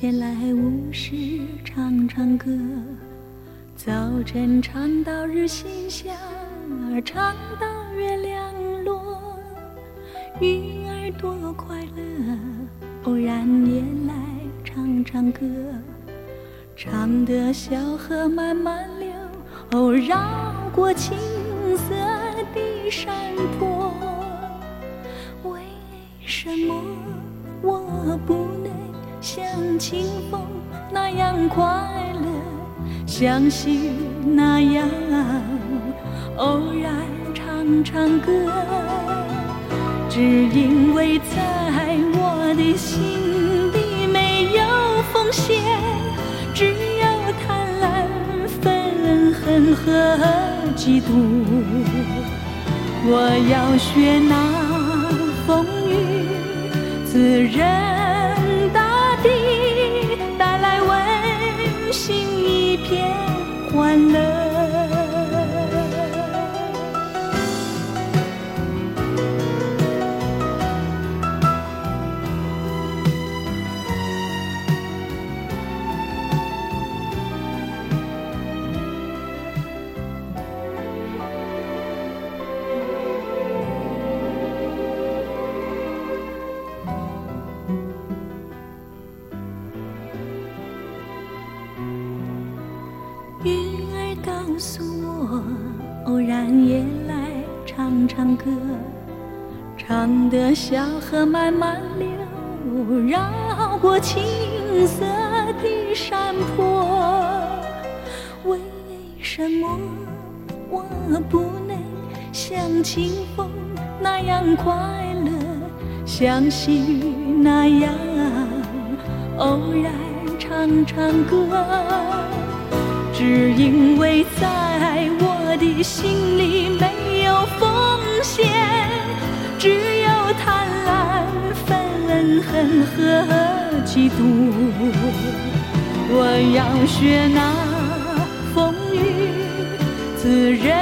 闲来无事唱唱歌。早晨唱到日西下，唱到月亮落。鱼儿多快乐，偶然也来唱唱歌。唱得小河慢慢流，哦，绕过青色的山坡。像清风那样快乐，像溪那样偶然唱唱歌？只因为在我的心里没有奉献。只有贪婪、愤恨和嫉妒。我要学那风雨自然心一片欢乐。诉我，偶然也来唱唱歌，唱得小河慢慢流，绕过青色的山坡。为什么我不能像清风那样快乐，像细雨那样偶然唱唱歌？只因为在我的心里没有奉献，只有贪婪、愤恨和嫉妒。我要学那风雨自认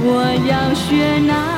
我要学那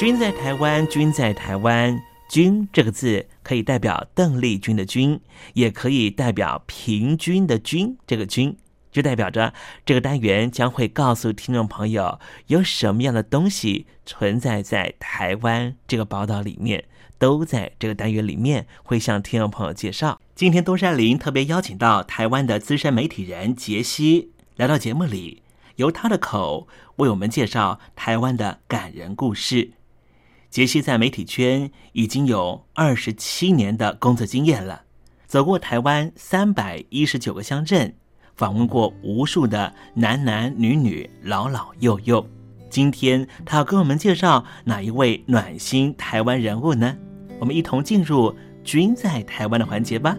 君在台湾，君在台湾，君这个字可以代表邓丽君的君，也可以代表平均的均。这个均就代表着这个单元将会告诉听众朋友有什么样的东西存在在台湾这个宝岛里面，都在这个单元里面会向听众朋友介绍。今天东山林特别邀请到台湾的资深媒体人杰西来到节目里，由他的口为我们介绍台湾的感人故事。杰西在媒体圈已经有二十七年的工作经验了，走过台湾三百一十九个乡镇，访问过无数的男男女女、老老幼幼。今天他要跟我们介绍哪一位暖心台湾人物呢？我们一同进入“君在台湾”的环节吧。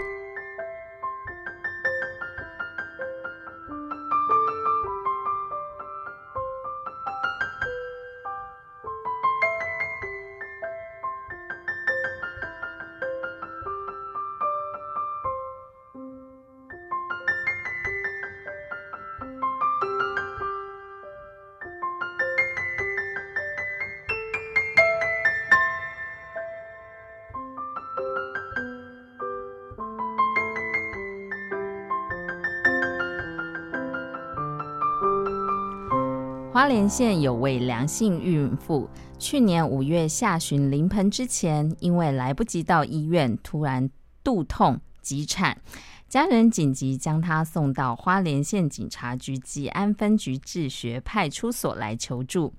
花莲县有位梁姓孕妇，去年五月下旬临盆之前，因为来不及到医院，突然肚痛急产，家人紧急将她送到花莲县警察局吉安分局治学派出所来求助。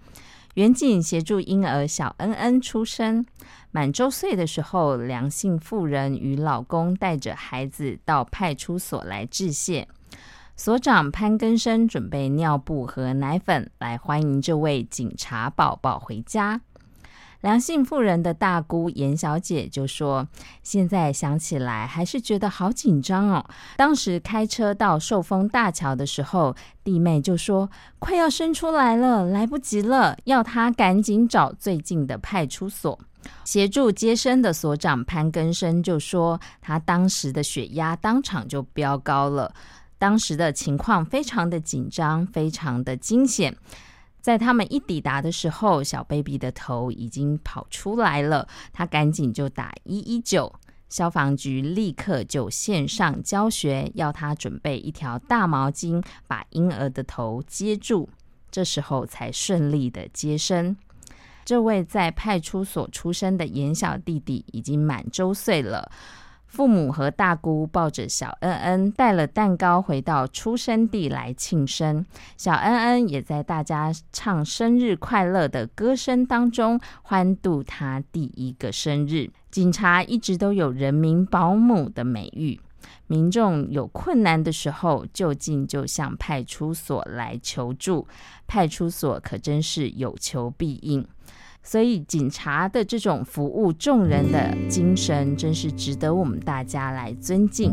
远景协助婴儿小恩恩出生，满周岁的时候，梁姓妇人与老公带着孩子到派出所来致谢。所长潘根生准备尿布和奶粉来欢迎这位警察宝宝回家。梁姓妇人的大姑严小姐就说：“现在想起来还是觉得好紧张哦。当时开车到寿丰大桥的时候，弟妹就说快要生出来了，来不及了，要她赶紧找最近的派出所。协助接生的所长潘根生就说，他当时的血压当场就飙高了。”当时的情况非常的紧张，非常的惊险。在他们一抵达的时候，小 baby 的头已经跑出来了，他赶紧就打一一九，消防局立刻就线上教学，要他准备一条大毛巾，把婴儿的头接住，这时候才顺利的接生。这位在派出所出生的严小弟弟已经满周岁了。父母和大姑抱着小恩恩，带了蛋糕回到出生地来庆生。小恩恩也在大家唱生日快乐的歌声当中欢度他第一个生日。警察一直都有人民保姆的美誉，民众有困难的时候就近就向派出所来求助，派出所可真是有求必应。所以，警察的这种服务众人的精神，真是值得我们大家来尊敬。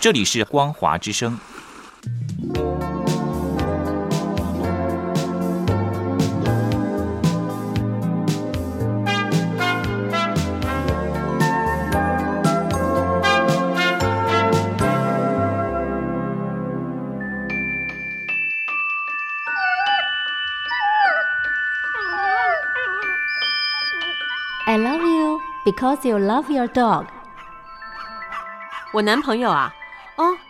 这里是光华之声。I love you because you love your dog。我男朋友啊，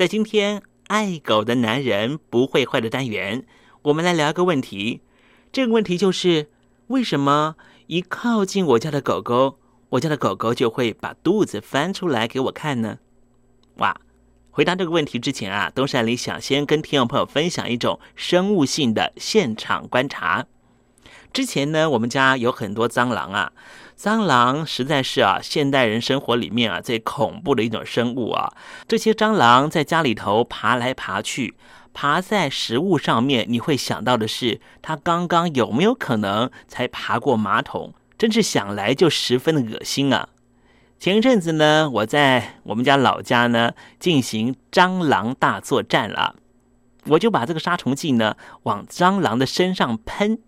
在今天爱狗的男人不会坏的单元，我们来聊一个问题。这个问题就是：为什么一靠近我家的狗狗，我家的狗狗就会把肚子翻出来给我看呢？哇！回答这个问题之前啊，东山里想先跟听众朋友分享一种生物性的现场观察。之前呢，我们家有很多蟑螂啊，蟑螂实在是啊，现代人生活里面啊最恐怖的一种生物啊。这些蟑螂在家里头爬来爬去，爬在食物上面，你会想到的是，它刚刚有没有可能才爬过马桶？真是想来就十分的恶心啊！前一阵子呢，我在我们家老家呢进行蟑螂大作战了，我就把这个杀虫剂呢往蟑螂的身上喷，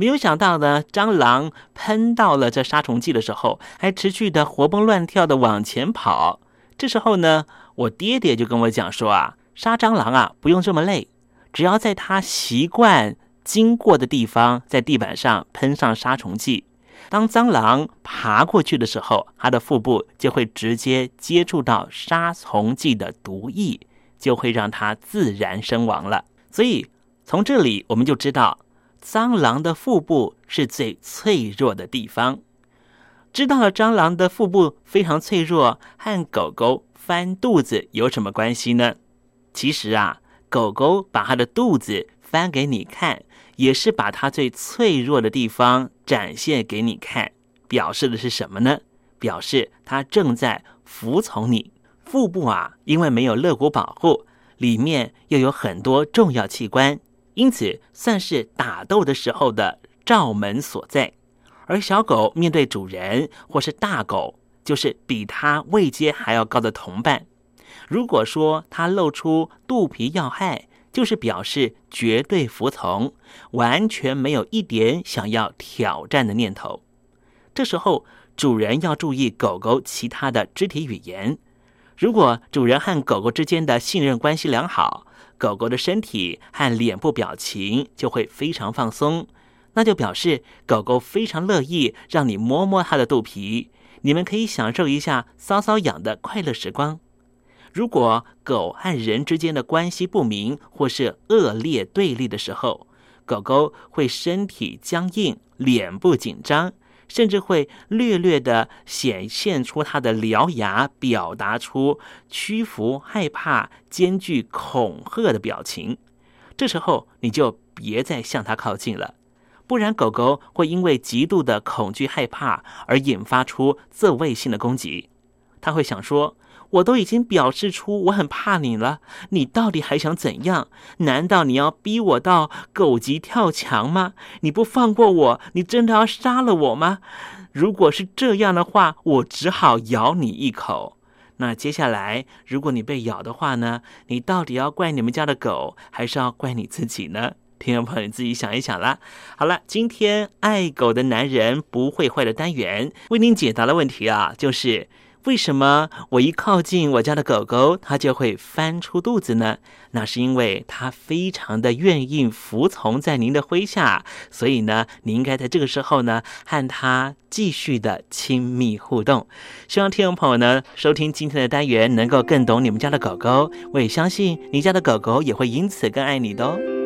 没有想到呢，蟑螂喷到了这杀虫剂的时候，还持续的活蹦乱跳的往前跑。这时候呢，我爹爹就跟我讲说啊，杀蟑螂啊不用这么累，只要在它习惯经过的地方，在地板上喷上杀虫剂。当蟑螂爬过去的时候，它的腹部就会直接接触到杀虫剂的毒液，就会让它自然身亡了。所以从这里我们就知道，蟑螂的腹部是最脆弱的地方。知道了蟑螂的腹部非常脆弱，和狗狗翻肚子有什么关系呢？其实啊，狗狗把它的肚子翻给你看。也是把它最脆弱的地方展现给你看，表示的是什么呢？表示它正在服从你。腹部啊，因为没有肋骨保护，里面又有很多重要器官，因此算是打斗的时候的罩门所在。而小狗面对主人或是大狗，就是比它位阶还要高的同伴。如果说它露出肚皮要害，就是表示绝对服从，完全没有一点想要挑战的念头。这时候，主人要注意狗狗其他的肢体语言。如果主人和狗狗之间的信任关系良好，狗狗的身体和脸部表情就会非常放松，那就表示狗狗非常乐意让你摸摸它的肚皮，你们可以享受一下搔搔痒的快乐时光。如果狗和人之间的关系不明或是恶劣对立的时候，狗狗会身体僵硬、脸部紧张，甚至会略略的显现出它的獠牙，表达出屈服、害怕、兼具恐吓的表情。这时候你就别再向它靠近了，不然狗狗会因为极度的恐惧、害怕而引发出自卫性的攻击。它会想说。我都已经表示出我很怕你了，你到底还想怎样？难道你要逼我到狗急跳墙吗？你不放过我，你真的要杀了我吗？如果是这样的话，我只好咬你一口。那接下来，如果你被咬的话呢？你到底要怪你们家的狗，还是要怪你自己呢？听众朋友，你自己想一想啦。好了，今天爱狗的男人不会坏的单元为您解答的问题啊，就是。为什么我一靠近我家的狗狗，它就会翻出肚子呢？那是因为它非常的愿意服从在您的麾下，所以呢，你应该在这个时候呢，和它继续的亲密互动。希望听众朋友呢，收听今天的单元，能够更懂你们家的狗狗。我也相信你家的狗狗也会因此更爱你的哦。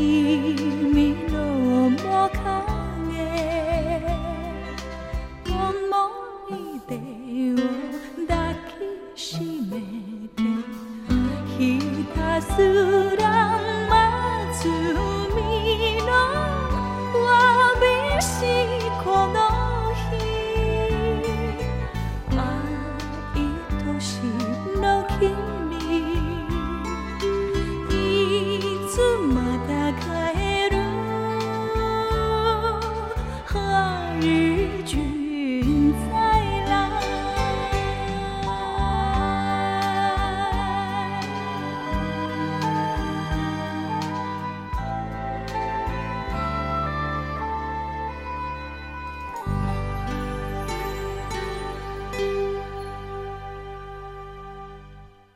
你。